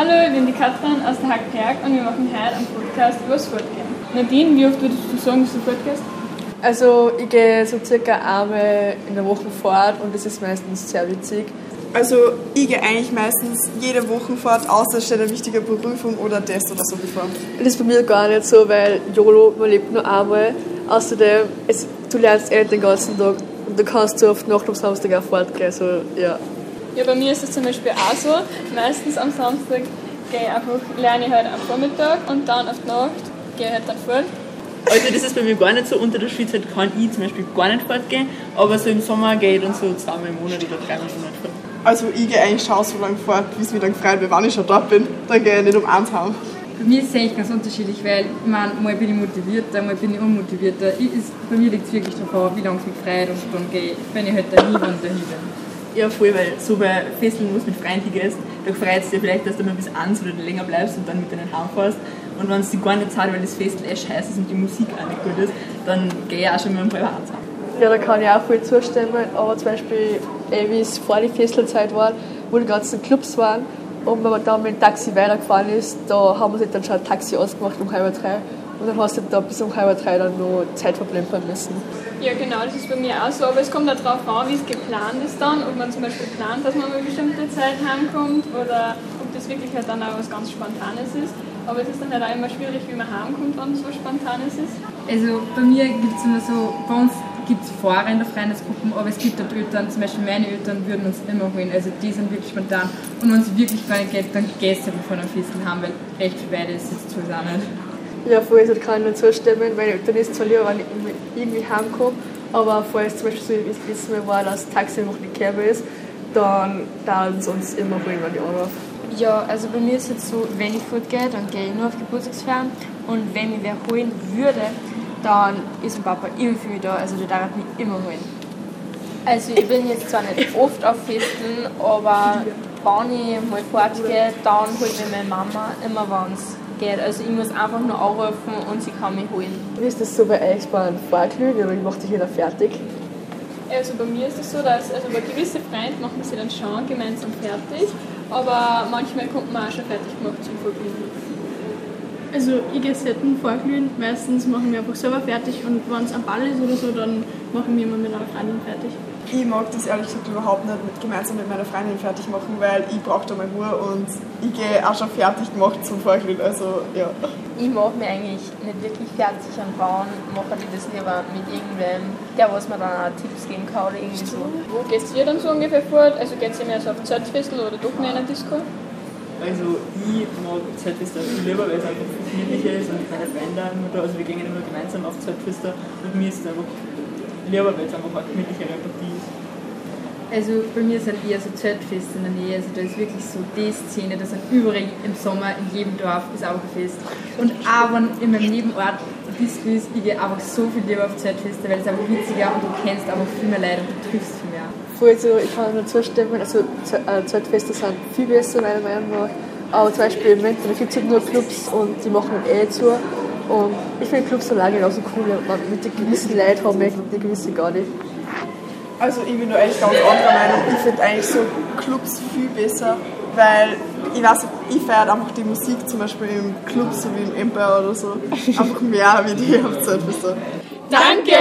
Hallo, ich bin die Katrin aus der Hackberg und wir machen heute einen Podcast über das Fortgehen. Nadine, wie oft würdest du sagen, dass du fortgehst? Also ich gehe so circa einmal in der Woche fort und das ist meistens sehr witzig. Also ich gehe eigentlich meistens jede Woche fort, außer es steht eine wichtige Berufung oder Test oder so bevor. Das ist bei mir gar nicht so, weil YOLO, man lebt nur einmal. Außerdem, es, du lernst eh den ganzen Tag und du kannst du oft Nacht am Samstag auch fortgehen. So, ja. Ja, bei mir ist es zum Beispiel auch so. Meistens am Samstag gehe ich einfach, lerne ich halt am Vormittag und dann auf die Nacht gehe ich halt dann fort. Also das ist bei mir gar nicht so. Unter der Schulzeit kann ich zum Beispiel gar nicht fortgehen, aber so im Sommer gehe ich dann so zweimal im Monat oder dreimal im Monat fort. Also ich gehe eigentlich schon so lange fort, wie es mir dann gefreut wird, wenn ich schon dort bin. Dann gehe ich nicht um eins heim. Bei mir ist es eigentlich ganz unterschiedlich, weil ich meine, mal bin ich motivierter, mal bin ich unmotivierter. Ich, ist, bei mir liegt es wirklich davon, wie lange es mich freut und dann gehe ich, wenn ich halt dahin und dahin bin. Ja, voll, weil so bei Fesseln, wo du mit Freunden gehst, da freut es dir vielleicht, dass du mal bis eins oder länger bleibst und dann mit denen heimfährst. Und wenn es dir gar nicht zahlt, weil das Festel echt scheiße ist und die Musik auch nicht gut ist, dann gehe ich auch schon halb eins heim. Ja, da kann ich auch voll zustimmen. Aber zum Beispiel, eh, wie es vor der Fesselzeit war, wo die ganzen Clubs waren und wenn man dann mit dem Taxi weitergefahren ist, da haben wir sich dann schon ein Taxi ausgemacht um halb drei. Und dann hast du da bis um halb drei dann noch Zeit verplempern müssen. Ja, genau, das ist bei mir auch so. Aber es kommt auch darauf an, wie es geplant ist dann. Ob man zum Beispiel plant, dass man um eine bestimmte Zeit heimkommt oder ob das wirklich halt dann auch was ganz Spontanes ist. Aber es ist dann halt auch immer schwierig, wie man heimkommt, wenn es was Spontanes ist. Also bei mir gibt es immer so, bei uns gibt es Fahrer in der Freundesgruppe, aber es gibt dort Eltern, zum Beispiel meine Eltern würden uns immer holen, also die sind wirklich spontan. Und wenn es wirklich gar nicht geht, dann du von einem Festel haben, weil recht viel weiter ist jetzt nicht. Ja, vorher also kann ich nur zustimmen, weil dann ist zwar lieber, wenn ich irgendwie heimkomme, aber ist zum Beispiel so, wie es war, dass das Taxi noch nicht gekommen ist, dann dauert es uns immer holen, wenn ich anrufe. Ja, also bei mir ist es jetzt so, wenn ich fortgehe, dann gehe ich nur auf Geburtstagsfeiern und wenn mich wer holen würde, dann ist mein Papa immer für mich da, also der darf mich immer holen. Also ich bin jetzt zwar nicht oft auf Festen, aber wenn ich mal fortgehe, dann holt mich meine Mama immer, wenn es geht. Also ich muss einfach nur anrufen und sie kann mich holen. Wie ist das so bei euch beim Vorglühen oder macht sich jeder fertig? Also bei mir ist es so, dass also bei gewissen Freunden machen sie dann schon gemeinsam fertig, aber manchmal kommt man auch schon fertig gemacht zum Vergnügen. Also ich gehe selten vorglühen, meistens machen wir einfach selber fertig und wenn es am Ball ist oder so, dann machen wir immer mit einer Freundin fertig. Ich mag das ehrlich gesagt überhaupt nicht mit, gemeinsam mit meiner Freundin fertig machen, weil ich brauche da mal Ruhe und ich gehe auch schon fertig gemacht zum Vorglühen, also ja. Ich mache mich eigentlich nicht wirklich fertig an Frauen, mache ich das lieber mit irgendwem, der was mir dann auch Tipps geben kann oder irgendwie so. Wo geht ihr dann so ungefähr fort? Also geht ihr mehr so auf Zeltfestel oder doch mehr in einer Disco? Also ich mag Zeltfester viel lieber, weil es einfach viel gemütlicher ist und meine Freunde da, also wir gehen immer gemeinsam auf Zeltfester und mir ist es einfach lieber, weil es einfach eine gemütlichere Partie ist. Also bei mir sind eher so Zeltfeste in der Nähe, also da ist wirklich so die Szene, da sind überall im Sommer, in jedem Dorf ist auch ein Fest. Und auch wenn in meinem Nebenort Disco ist, ich gehe einfach so viel lieber auf Zeltfeste, weil es einfach witziger und du kennst einfach viel mehr Leute und du triffst viel mehr. Also ich kann nur zustimmen, also Zeltfeste sind viel besser meiner Meinung nach. Aber zum Beispiel im Winter gibt es halt nur Clubs und die machen dann eh zu. Und ich finde Clubs allein genauso cool, mit den gewissen Leuten haben wir die gewissen gar nicht. Also ich bin da echt ganz anderer Meinung. Ich finde eigentlich so Clubs viel besser, weil ich weiß nicht, ich feiere einfach die Musik zum Beispiel im Club, so wie im Empire oder so, einfach mehr wie die auf Zeltfester. Danke!